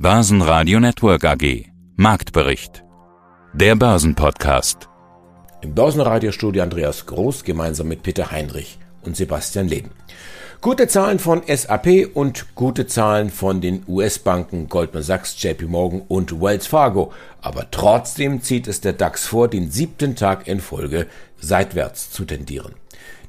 Börsenradio Network AG. Marktbericht. Der Börsenpodcast. Im Börsenradiostudio Andreas Groß gemeinsam mit Peter Heinrich und Sebastian Leben. Gute Zahlen von SAP und gute Zahlen von den US-Banken Goldman Sachs, JP Morgan und Wells Fargo. Aber trotzdem zieht es der DAX vor, den siebten Tag in Folge seitwärts zu tendieren.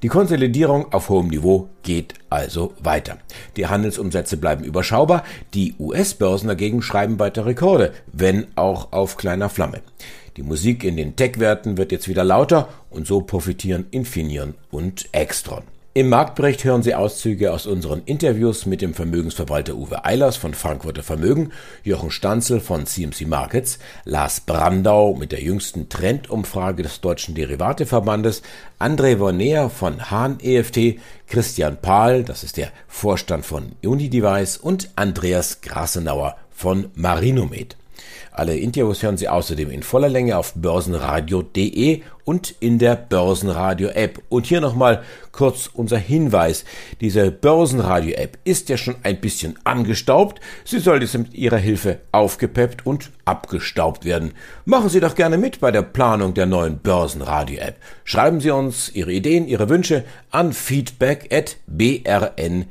Die Konsolidierung auf hohem Niveau geht also weiter. Die Handelsumsätze bleiben überschaubar, die US-Börsen dagegen schreiben weiter Rekorde, wenn auch auf kleiner Flamme. Die Musik in den Tech-Werten wird jetzt wieder lauter und so profitieren Infineon und Extron. Im Marktbericht hören Sie Auszüge aus unseren Interviews mit dem Vermögensverwalter Uwe Eilers von Frankfurter Vermögen, Jochen Stanzel von CMC Markets, Lars Brandau mit der jüngsten Trendumfrage des Deutschen Derivateverbandes, André Vornea von Hahn EFT, Christian Pahl, das ist der Vorstand von Unidevice und Andreas Grasenauer von Marinomed. Alle Interviews hören Sie außerdem in voller Länge auf börsenradio.de und in der Börsenradio-App. Und hier nochmal kurz unser Hinweis. Diese Börsenradio-App ist ja schon ein bisschen angestaubt. Sie soll jetzt mit Ihrer Hilfe aufgepeppt und abgestaubt werden. Machen Sie doch gerne mit bei der Planung der neuen Börsenradio-App. Schreiben Sie uns Ihre Ideen, Ihre Wünsche an feedback at brn-ag.de.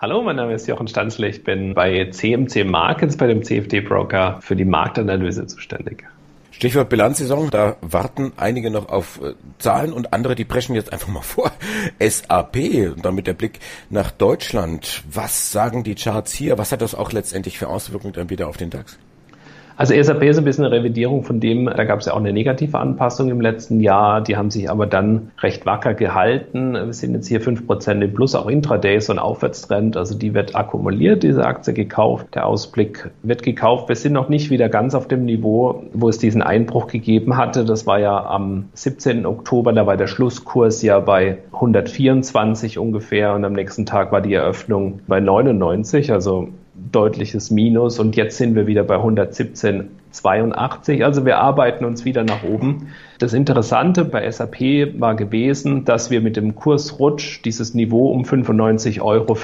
Hallo, mein Name ist Jochen Stanzle. Ich bin bei CMC Markets, bei dem CFD Broker, für die Marktanalyse zuständig. Stichwort Bilanzsaison, da warten einige noch auf äh, Zahlen und andere, die preschen jetzt einfach mal vor. SAP und damit der Blick nach Deutschland. Was sagen die Charts hier? Was hat das auch letztendlich für Auswirkungen dann wieder auf den DAX? Also SAP ist ein bisschen eine Revidierung von dem, da gab es ja auch eine negative Anpassung im letzten Jahr, die haben sich aber dann recht wacker gehalten. Wir sind jetzt hier 5% im Plus, auch Intraday so ein Aufwärtstrend, also die wird akkumuliert, diese Aktie gekauft, der Ausblick wird gekauft. Wir sind noch nicht wieder ganz auf dem Niveau, wo es diesen Einbruch gegeben hatte. Das war ja am 17. Oktober, da war der Schlusskurs ja bei 124 ungefähr und am nächsten Tag war die Eröffnung bei 99, also deutliches Minus und jetzt sind wir wieder bei 117,82. Also wir arbeiten uns wieder nach oben. Das Interessante bei SAP war gewesen, dass wir mit dem Kursrutsch dieses Niveau um 95,15 Euro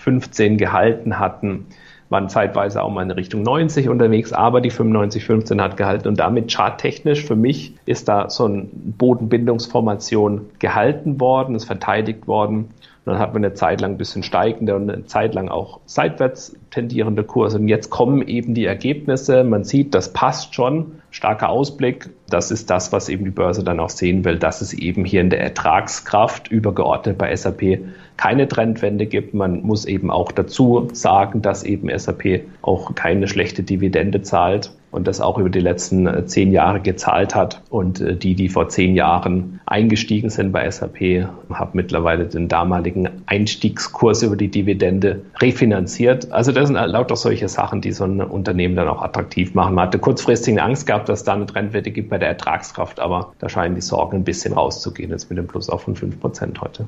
gehalten hatten waren zeitweise auch mal in Richtung 90 unterwegs, aber die 95,15 hat gehalten und damit charttechnisch für mich ist da so eine Bodenbindungsformation gehalten worden, ist verteidigt worden. Und dann hat man eine Zeit lang ein bisschen steigende und eine Zeit lang auch seitwärts tendierende Kurse. Und jetzt kommen eben die Ergebnisse. Man sieht, das passt schon. Starker Ausblick. Das ist das, was eben die Börse dann auch sehen will, dass es eben hier in der Ertragskraft übergeordnet bei SAP keine Trendwende gibt. Man muss eben auch dazu sagen, dass eben SAP auch keine schlechte Dividende zahlt und das auch über die letzten äh, zehn Jahre gezahlt hat. Und äh, die, die vor zehn Jahren eingestiegen sind bei SAP, haben mittlerweile den damaligen Einstiegskurs über die Dividende refinanziert. Also das sind lauter solche Sachen, die so ein Unternehmen dann auch attraktiv machen. Man hatte kurzfristig Angst gehabt, dass da eine Trendwette gibt bei der Ertragskraft, aber da scheinen die Sorgen ein bisschen rauszugehen, jetzt mit dem Plus auch von 5% heute.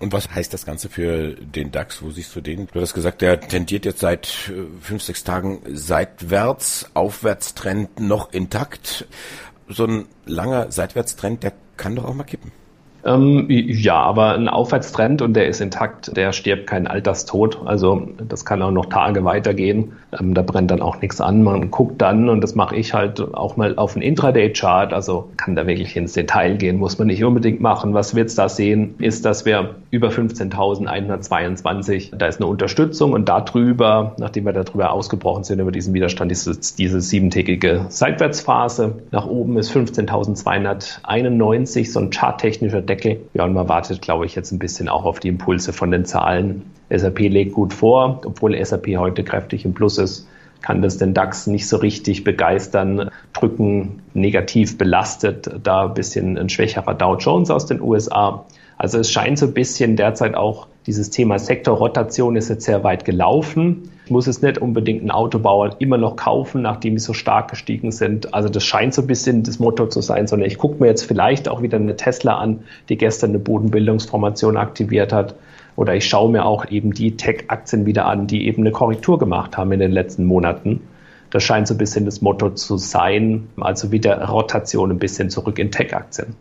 Und was heißt das Ganze für den DAX? Wo siehst du den? Du hast gesagt, der tendiert jetzt seit äh, fünf, sechs Tagen seitwärts, Aufwärtstrend noch intakt. So ein langer Seitwärtstrend, der kann doch auch mal kippen. Ähm, ja, aber ein Aufwärtstrend und der ist intakt, der stirbt keinen Alterstod. Also das kann auch noch Tage weitergehen. Ähm, da brennt dann auch nichts an. Man guckt dann, und das mache ich halt auch mal auf einen Intraday-Chart, also kann da wirklich ins Detail gehen, muss man nicht unbedingt machen. Was wir jetzt da sehen, ist, dass wir über 15.122, da ist eine Unterstützung und darüber, nachdem wir darüber ausgebrochen sind, über diesen Widerstand, ist diese siebentägige Seitwärtsphase. Nach oben ist 15.291, so ein charttechnischer Deckel. Ja, und man wartet, glaube ich, jetzt ein bisschen auch auf die Impulse von den Zahlen. SAP legt gut vor, obwohl SAP heute kräftig im Plus ist kann das den DAX nicht so richtig begeistern, drücken negativ belastet, da ein bisschen ein schwächerer Dow Jones aus den USA. Also es scheint so ein bisschen derzeit auch dieses Thema Sektorrotation ist jetzt sehr weit gelaufen. Ich muss es nicht unbedingt ein Autobauer immer noch kaufen, nachdem die so stark gestiegen sind. Also das scheint so ein bisschen das Motto zu sein, sondern ich gucke mir jetzt vielleicht auch wieder eine Tesla an, die gestern eine Bodenbildungsformation aktiviert hat. Oder ich schaue mir auch eben die Tech-Aktien wieder an, die eben eine Korrektur gemacht haben in den letzten Monaten. Das scheint so ein bisschen das Motto zu sein, also wieder Rotation ein bisschen zurück in Tech-Aktien.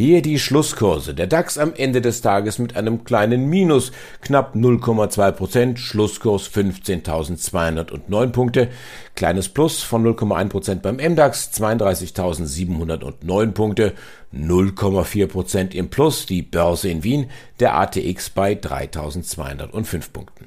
Hier die Schlusskurse. Der DAX am Ende des Tages mit einem kleinen Minus, knapp 0,2 Prozent, Schlusskurs 15.209 Punkte, kleines Plus von 0,1 Prozent beim MDAX, 32.709 Punkte, 0,4 Prozent im Plus, die Börse in Wien, der ATX bei 3.205 Punkten.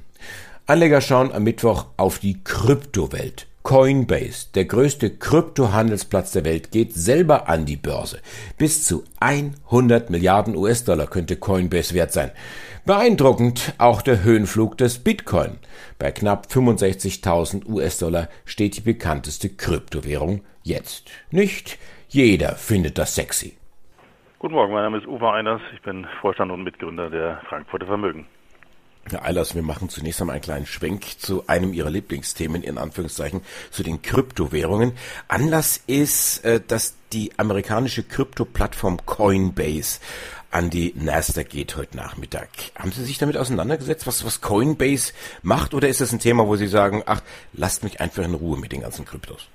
Anleger schauen am Mittwoch auf die Kryptowelt. Coinbase, der größte Kryptohandelsplatz der Welt, geht selber an die Börse. Bis zu 100 Milliarden US-Dollar könnte Coinbase wert sein. Beeindruckend auch der Höhenflug des Bitcoin. Bei knapp 65.000 US-Dollar steht die bekannteste Kryptowährung jetzt. Nicht jeder findet das sexy. Guten Morgen, mein Name ist Uwe Einers. Ich bin Vorstand und Mitgründer der Frankfurter Vermögen. Herr Eilers, wir machen zunächst einmal einen kleinen Schwenk zu einem Ihrer Lieblingsthemen, in Anführungszeichen, zu den Kryptowährungen. Anlass ist, äh, dass die amerikanische Krypto-Plattform Coinbase an die Nasdaq geht heute Nachmittag. Haben Sie sich damit auseinandergesetzt, was, was Coinbase macht, oder ist das ein Thema, wo Sie sagen, ach, lasst mich einfach in Ruhe mit den ganzen Kryptos?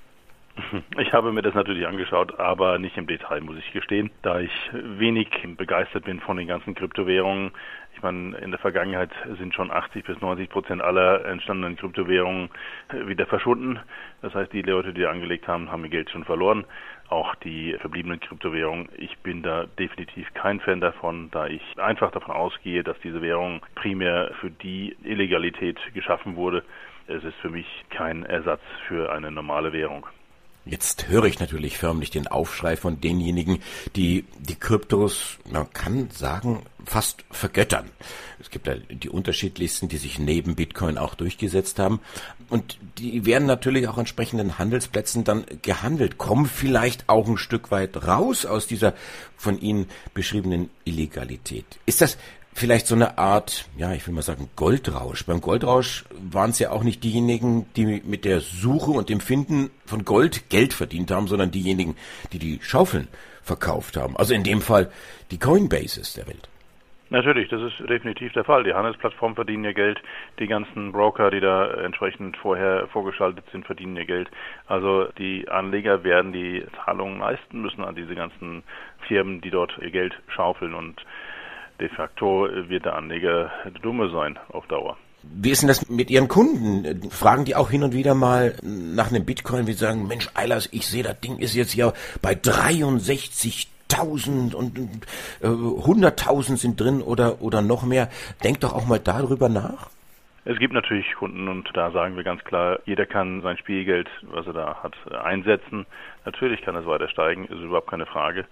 Ich habe mir das natürlich angeschaut, aber nicht im Detail, muss ich gestehen, da ich wenig begeistert bin von den ganzen Kryptowährungen. Ich meine, in der Vergangenheit sind schon 80 bis 90 Prozent aller entstandenen Kryptowährungen wieder verschwunden. Das heißt, die Leute, die angelegt haben, haben ihr Geld schon verloren. Auch die verbliebenen Kryptowährungen. Ich bin da definitiv kein Fan davon, da ich einfach davon ausgehe, dass diese Währung primär für die Illegalität geschaffen wurde. Es ist für mich kein Ersatz für eine normale Währung. Jetzt höre ich natürlich förmlich den Aufschrei von denjenigen, die die Kryptos, man kann sagen, fast vergöttern. Es gibt ja die unterschiedlichsten, die sich neben Bitcoin auch durchgesetzt haben. Und die werden natürlich auch entsprechenden Handelsplätzen dann gehandelt, kommen vielleicht auch ein Stück weit raus aus dieser von Ihnen beschriebenen Illegalität. Ist das vielleicht so eine Art, ja, ich will mal sagen, Goldrausch. Beim Goldrausch waren es ja auch nicht diejenigen, die mit der Suche und dem Finden von Gold Geld verdient haben, sondern diejenigen, die die Schaufeln verkauft haben. Also in dem Fall die Coinbases der Welt. Natürlich, das ist definitiv der Fall. Die Handelsplattformen verdienen ihr Geld, die ganzen Broker, die da entsprechend vorher vorgeschaltet sind, verdienen ihr Geld. Also die Anleger werden die Zahlungen leisten müssen an diese ganzen Firmen, die dort ihr Geld schaufeln und de facto wird der Anleger dumme sein auf Dauer. Wie ist denn das mit Ihren Kunden? Fragen die auch hin und wieder mal nach einem Bitcoin, wie sagen, Mensch, Eilers, ich sehe, das Ding ist jetzt ja bei 63.000 und äh, 100.000 sind drin oder, oder noch mehr. Denkt doch auch mal darüber nach. Es gibt natürlich Kunden und da sagen wir ganz klar, jeder kann sein Spielgeld, was er da hat, einsetzen. Natürlich kann es weiter steigen, ist überhaupt keine Frage.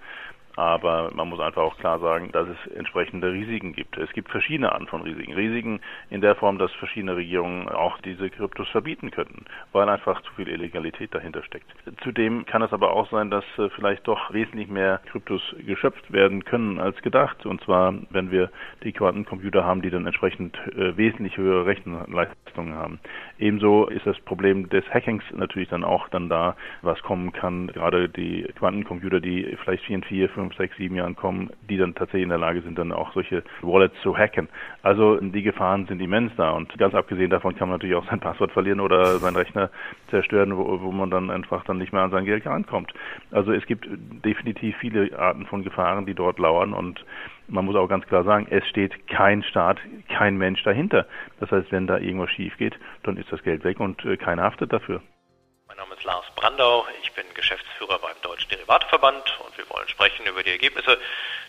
Aber man muss einfach auch klar sagen, dass es entsprechende Risiken gibt. Es gibt verschiedene Arten von Risiken. Risiken in der Form, dass verschiedene Regierungen auch diese Kryptos verbieten könnten, weil einfach zu viel Illegalität dahinter steckt. Zudem kann es aber auch sein, dass äh, vielleicht doch wesentlich mehr Kryptos geschöpft werden können als gedacht. Und zwar, wenn wir die Quantencomputer haben, die dann entsprechend äh, wesentlich höhere Rechenleistungen haben. Ebenso ist das Problem des Hackings natürlich dann auch dann da, was kommen kann. Gerade die Quantencomputer, die vielleicht vier, vier, fünf fünf, sechs, sieben Jahren kommen, die dann tatsächlich in der Lage sind, dann auch solche Wallets zu hacken. Also die Gefahren sind immens da und ganz abgesehen davon kann man natürlich auch sein Passwort verlieren oder seinen Rechner zerstören, wo, wo man dann einfach dann nicht mehr an sein Geld rankommt. Also es gibt definitiv viele Arten von Gefahren, die dort lauern und man muss auch ganz klar sagen, es steht kein Staat, kein Mensch dahinter. Das heißt, wenn da irgendwas schief geht, dann ist das Geld weg und äh, keiner haftet dafür. Mein Name ist Lars Brandau, ich bin Geschäftsführer beim Deutschen Derivateverband und wir wollen sprechen über die Ergebnisse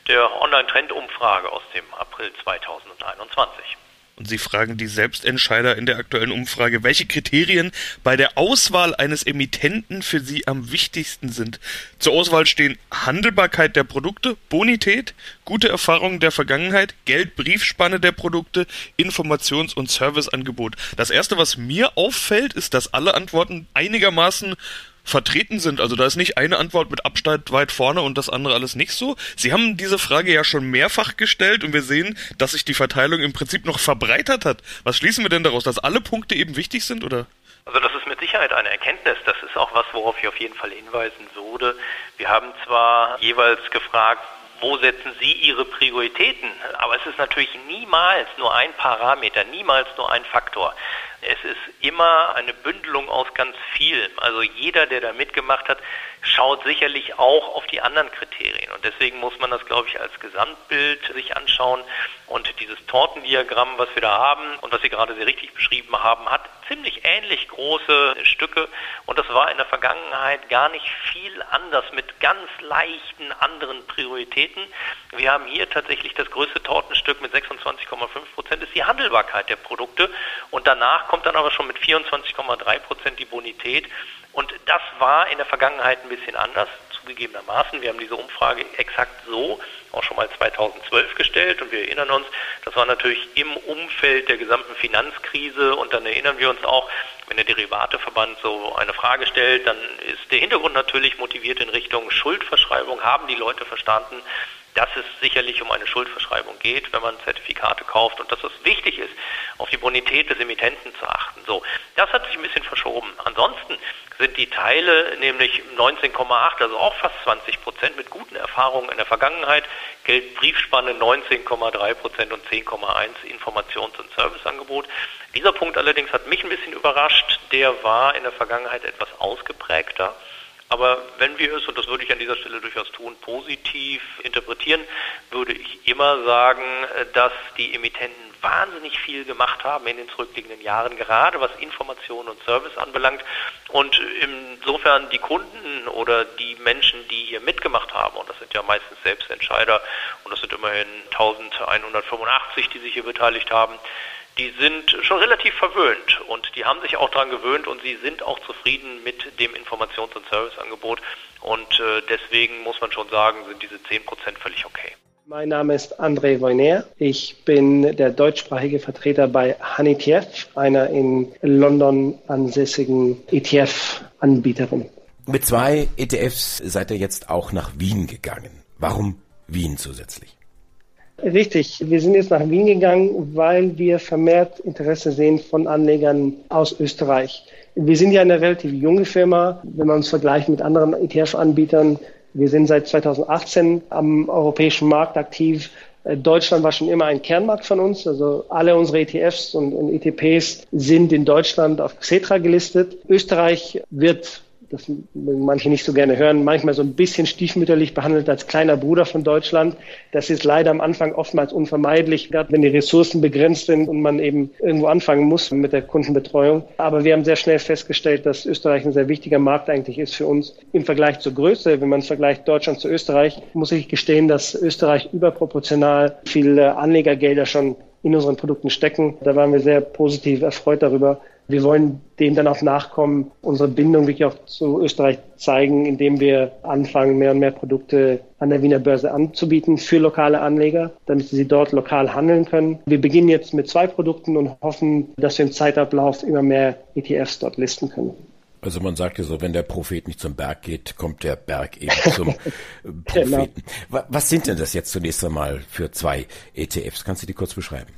der Online-Trend-Umfrage aus dem April 2021. Und Sie fragen die Selbstentscheider in der aktuellen Umfrage, welche Kriterien bei der Auswahl eines Emittenten für Sie am wichtigsten sind. Zur Auswahl stehen Handelbarkeit der Produkte, Bonität, gute Erfahrungen der Vergangenheit, Geldbriefspanne der Produkte, Informations- und Serviceangebot. Das erste, was mir auffällt, ist, dass alle Antworten einigermaßen vertreten sind. Also da ist nicht eine Antwort mit Abstand weit vorne und das andere alles nicht so. Sie haben diese Frage ja schon mehrfach gestellt und wir sehen, dass sich die Verteilung im Prinzip noch verbreitert hat. Was schließen wir denn daraus, dass alle Punkte eben wichtig sind oder? Also das ist mit Sicherheit eine Erkenntnis. Das ist auch was, worauf ich auf jeden Fall hinweisen würde. Wir haben zwar jeweils gefragt, wo setzen Sie Ihre Prioritäten? Aber es ist natürlich niemals nur ein Parameter, niemals nur ein Faktor. Es ist immer eine Bündelung aus ganz vielem. Also jeder, der da mitgemacht hat, schaut sicherlich auch auf die anderen Kriterien. Und deswegen muss man das, glaube ich, als Gesamtbild sich anschauen. Und dieses Tortendiagramm, was wir da haben und was Sie gerade sehr richtig beschrieben haben, hat ziemlich ähnlich große Stücke. Und das war in der Vergangenheit gar nicht viel anders mit ganz leichten anderen Prioritäten. Wir haben hier tatsächlich das größte Tortenstück mit 26,5 Prozent ist die Handelbarkeit der Produkte. Und danach kommt dann aber schon mit 24,3 Prozent die Bonität. Und das war in der Vergangenheit ein bisschen anders, zugegebenermaßen. Wir haben diese Umfrage exakt so auch schon mal 2012 gestellt und wir erinnern uns, das war natürlich im Umfeld der gesamten Finanzkrise und dann erinnern wir uns auch, wenn der Derivateverband so eine Frage stellt, dann ist der Hintergrund natürlich motiviert in Richtung Schuldverschreibung. Haben die Leute verstanden, dass es sicherlich um eine Schuldverschreibung geht, wenn man Zertifikate kauft und dass es wichtig ist, auf die Bonität des Emittenten zu achten. So, das hat sich ein bisschen verschoben. Ansonsten sind die Teile nämlich 19,8, also auch fast 20 Prozent mit guten Erfahrungen in der Vergangenheit, Geldbriefspanne 19,3 Prozent und 10,1 Informations- und Serviceangebot. Dieser Punkt allerdings hat mich ein bisschen überrascht. Der war in der Vergangenheit etwas ausgeprägter. Aber wenn wir es, und das würde ich an dieser Stelle durchaus tun, positiv interpretieren, würde ich immer sagen, dass die Emittenten wahnsinnig viel gemacht haben in den zurückliegenden Jahren, gerade was Information und Service anbelangt. Und insofern die Kunden oder die Menschen, die hier mitgemacht haben, und das sind ja meistens Selbstentscheider, und das sind immerhin 1185, die sich hier beteiligt haben, die sind schon relativ verwöhnt und die haben sich auch daran gewöhnt und sie sind auch zufrieden mit dem Informations- und Serviceangebot und äh, deswegen muss man schon sagen, sind diese 10% völlig okay. Mein Name ist André Voyner. Ich bin der deutschsprachige Vertreter bei HanETF, einer in London ansässigen ETF-Anbieterin. Mit zwei ETFs seid ihr jetzt auch nach Wien gegangen. Warum Wien zusätzlich? Richtig, wir sind jetzt nach Wien gegangen, weil wir vermehrt Interesse sehen von Anlegern aus Österreich. Wir sind ja eine relativ junge Firma, wenn man uns vergleicht mit anderen ETF-Anbietern. Wir sind seit 2018 am europäischen Markt aktiv. Äh, Deutschland war schon immer ein Kernmarkt von uns. Also alle unsere ETFs und, und ETPs sind in Deutschland auf Xetra gelistet. Österreich wird das manche nicht so gerne hören, manchmal so ein bisschen stiefmütterlich behandelt als kleiner Bruder von Deutschland. Das ist leider am Anfang oftmals unvermeidlich, gerade wenn die Ressourcen begrenzt sind und man eben irgendwo anfangen muss mit der Kundenbetreuung. Aber wir haben sehr schnell festgestellt, dass Österreich ein sehr wichtiger Markt eigentlich ist für uns. Im Vergleich zur Größe, wenn man vergleicht Deutschland zu Österreich, muss ich gestehen, dass Österreich überproportional viele Anlegergelder schon in unseren Produkten stecken. Da waren wir sehr positiv erfreut darüber. Wir wollen dem dann auch nachkommen, unsere Bindung wirklich auch zu Österreich zeigen, indem wir anfangen, mehr und mehr Produkte an der Wiener Börse anzubieten für lokale Anleger, damit sie dort lokal handeln können. Wir beginnen jetzt mit zwei Produkten und hoffen, dass wir im Zeitablauf immer mehr ETFs dort listen können. Also man sagt ja so, wenn der Prophet nicht zum Berg geht, kommt der Berg eben zum Propheten. Genau. Was sind denn das jetzt zunächst einmal für zwei ETFs? Kannst du die kurz beschreiben?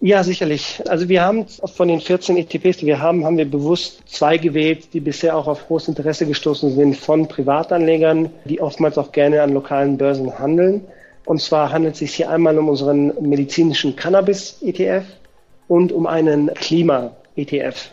Ja, sicherlich. Also wir haben von den 14 ETPs, die wir haben, haben wir bewusst zwei gewählt, die bisher auch auf großes Interesse gestoßen sind von Privatanlegern, die oftmals auch gerne an lokalen Börsen handeln. Und zwar handelt es sich hier einmal um unseren medizinischen Cannabis-ETF und um einen Klima-ETF.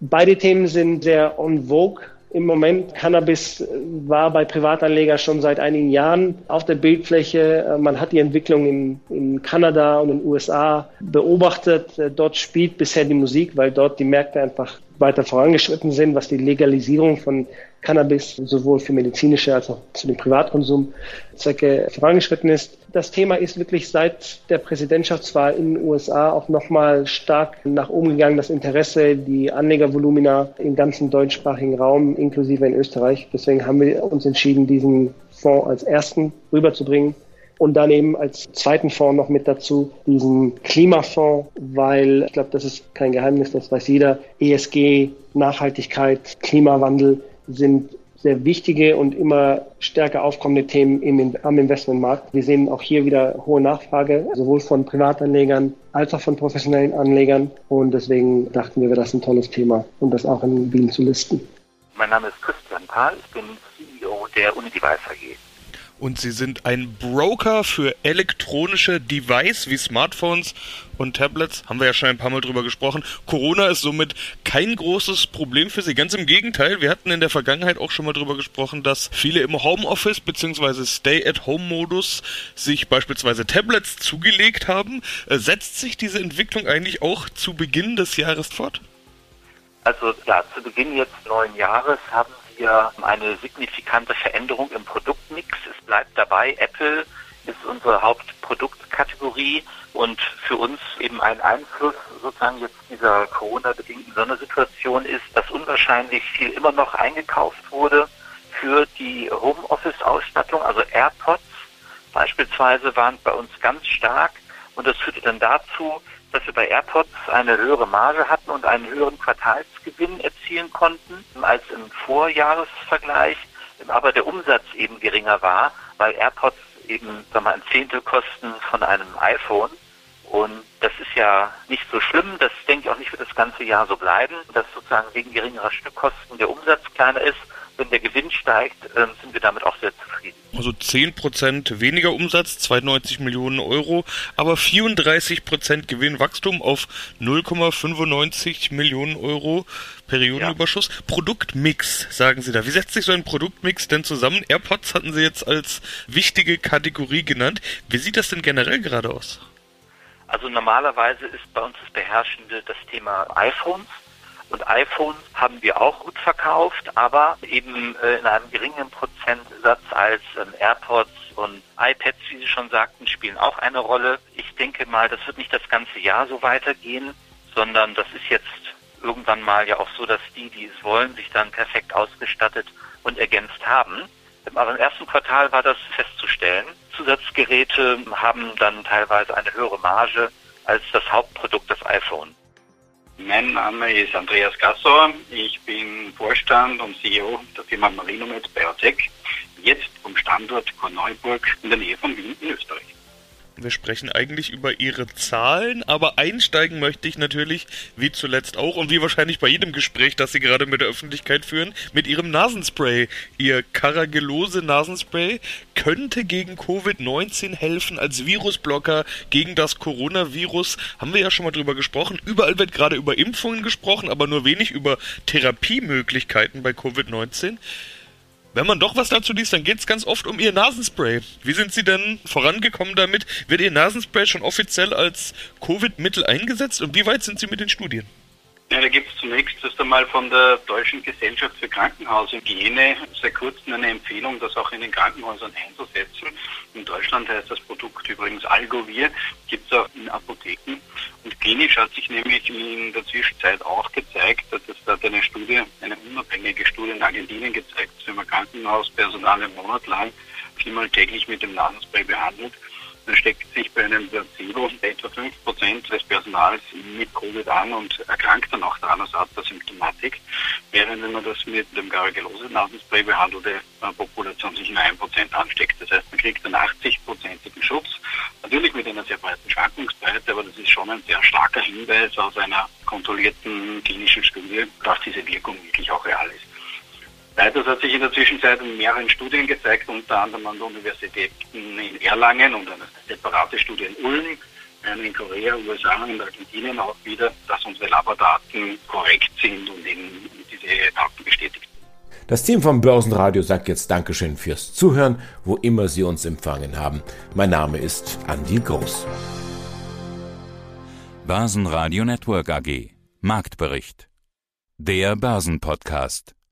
Beide Themen sind sehr on vogue im Moment. Cannabis war bei Privatanlegern schon seit einigen Jahren auf der Bildfläche. Man hat die Entwicklung in, in Kanada und in den USA beobachtet. Dort spielt bisher die Musik, weil dort die Märkte einfach weiter vorangeschritten sind, was die Legalisierung von Cannabis sowohl für medizinische als auch zu dem Privatkonsum Zwecke vorangeschritten ist. Das Thema ist wirklich seit der Präsidentschaftswahl in den USA auch nochmal stark nach oben gegangen. Das Interesse, die Anlegervolumina im ganzen deutschsprachigen Raum, inklusive in Österreich. Deswegen haben wir uns entschieden, diesen Fonds als ersten rüberzubringen und dann eben als zweiten Fonds noch mit dazu diesen Klimafonds, weil ich glaube, das ist kein Geheimnis, das weiß jeder. ESG, Nachhaltigkeit, Klimawandel sind sehr wichtige und immer stärker aufkommende Themen im, am Investmentmarkt. Wir sehen auch hier wieder hohe Nachfrage, sowohl von Privatanlegern als auch von professionellen Anlegern. Und deswegen dachten wir, wäre das ein tolles Thema, um das auch in Wien zu listen. Mein Name ist Christian Pahl, ich bin CEO der Unidevice AG. Und sie sind ein Broker für elektronische Device wie Smartphones und Tablets. Haben wir ja schon ein paar Mal drüber gesprochen. Corona ist somit kein großes Problem für sie. Ganz im Gegenteil. Wir hatten in der Vergangenheit auch schon mal drüber gesprochen, dass viele im Homeoffice bzw. Stay-at-Home-Modus sich beispielsweise Tablets zugelegt haben. Äh, setzt sich diese Entwicklung eigentlich auch zu Beginn des Jahres fort? Also ja, zu Beginn jetzt neuen Jahres haben wir eine signifikante Veränderung im Produktmix. Es bleibt dabei, Apple ist unsere Hauptproduktkategorie und für uns eben ein Einfluss sozusagen jetzt dieser Corona-bedingten Sondersituation ist, dass unwahrscheinlich viel immer noch eingekauft wurde für die Homeoffice-Ausstattung, also AirPods beispielsweise waren bei uns ganz stark und das führte dann dazu, dass wir bei AirPods eine höhere Marge hatten und einen höheren Quartalsgewinn erzielen konnten als im Vorjahresvergleich, aber der Umsatz eben geringer war, weil AirPods eben sag mal, ein Zehntel kosten von einem iPhone. Und das ist ja nicht so schlimm. Das denke ich auch nicht für das ganze Jahr so bleiben, dass sozusagen wegen geringerer Stückkosten der Umsatz kleiner ist wenn der Gewinn steigt, ähm, sind wir damit auch sehr zufrieden. Also 10% weniger Umsatz, 92 Millionen Euro, aber 34% Gewinnwachstum auf 0,95 Millionen Euro Periodenüberschuss. Ja. Produktmix, sagen Sie da. Wie setzt sich so ein Produktmix denn zusammen? AirPods hatten Sie jetzt als wichtige Kategorie genannt. Wie sieht das denn generell gerade aus? Also normalerweise ist bei uns das Beherrschende das Thema iPhones. Und iPhones haben wir auch gut verkauft, aber eben äh, in einem geringen Prozentsatz als ähm, AirPods und iPads, wie Sie schon sagten, spielen auch eine Rolle. Ich denke mal, das wird nicht das ganze Jahr so weitergehen, sondern das ist jetzt irgendwann mal ja auch so, dass die, die es wollen, sich dann perfekt ausgestattet und ergänzt haben. Aber im ersten Quartal war das festzustellen. Zusatzgeräte haben dann teilweise eine höhere Marge als das Hauptprodukt, das iPhone. Mein Name ist Andreas Gassauer. Ich bin Vorstand und CEO der Firma Marinomed Biotech, jetzt vom Standort Korneuburg in der Nähe von Wien in Österreich. Wir sprechen eigentlich über Ihre Zahlen, aber einsteigen möchte ich natürlich, wie zuletzt auch und wie wahrscheinlich bei jedem Gespräch, das Sie gerade mit der Öffentlichkeit führen, mit Ihrem Nasenspray. Ihr Caragellose Nasenspray könnte gegen Covid-19 helfen als Virusblocker gegen das Coronavirus. Haben wir ja schon mal drüber gesprochen. Überall wird gerade über Impfungen gesprochen, aber nur wenig über Therapiemöglichkeiten bei Covid-19. Wenn man doch was dazu liest, dann geht es ganz oft um Ihr Nasenspray. Wie sind Sie denn vorangekommen damit? Wird Ihr Nasenspray schon offiziell als Covid-Mittel eingesetzt und wie weit sind Sie mit den Studien? Ja, da gibt es zunächst erst einmal von der Deutschen Gesellschaft für Krankenhaushygiene seit kurzem eine Empfehlung, das auch in den Krankenhäusern einzusetzen. In Deutschland heißt das Produkt übrigens Algovir, gibt es auch in Apotheken. Und klinisch hat sich nämlich in der Zwischenzeit auch gezeigt, dass es da eine Studie, eine unabhängige Studie in Argentinien gezeigt, dass wenn man Krankenhauspersonal einen Monat lang viermal täglich mit dem Nasenspray behandelt, steckt sich bei einem Placebo etwa 5% des Personals mit Covid an und erkrankt dann auch daran, der Symptomatik. Während wenn man das mit dem Garagellose-Nasenspray behandelte äh, Population sich nur 1% ansteckt. Das heißt, man kriegt einen 80-prozentigen Schutz. Natürlich mit einer sehr breiten Schwankungsbreite, aber das ist schon ein sehr starker Hinweis aus einer kontrollierten klinischen Studie, dass diese Wirkung wirklich auch real ist. Weiters hat sich in der Zwischenzeit in mehreren Studien gezeigt, unter anderem an der Universität in Erlangen und eine separate Studie in Ulm, eine in Korea, USA und Argentinien auch wieder, dass unsere Labordaten korrekt sind und eben diese Daten bestätigt. Das Team vom Börsenradio sagt jetzt Dankeschön fürs Zuhören, wo immer Sie uns empfangen haben. Mein Name ist Andi Groß. Börsenradio Network AG. Marktbericht. Der Börsenpodcast.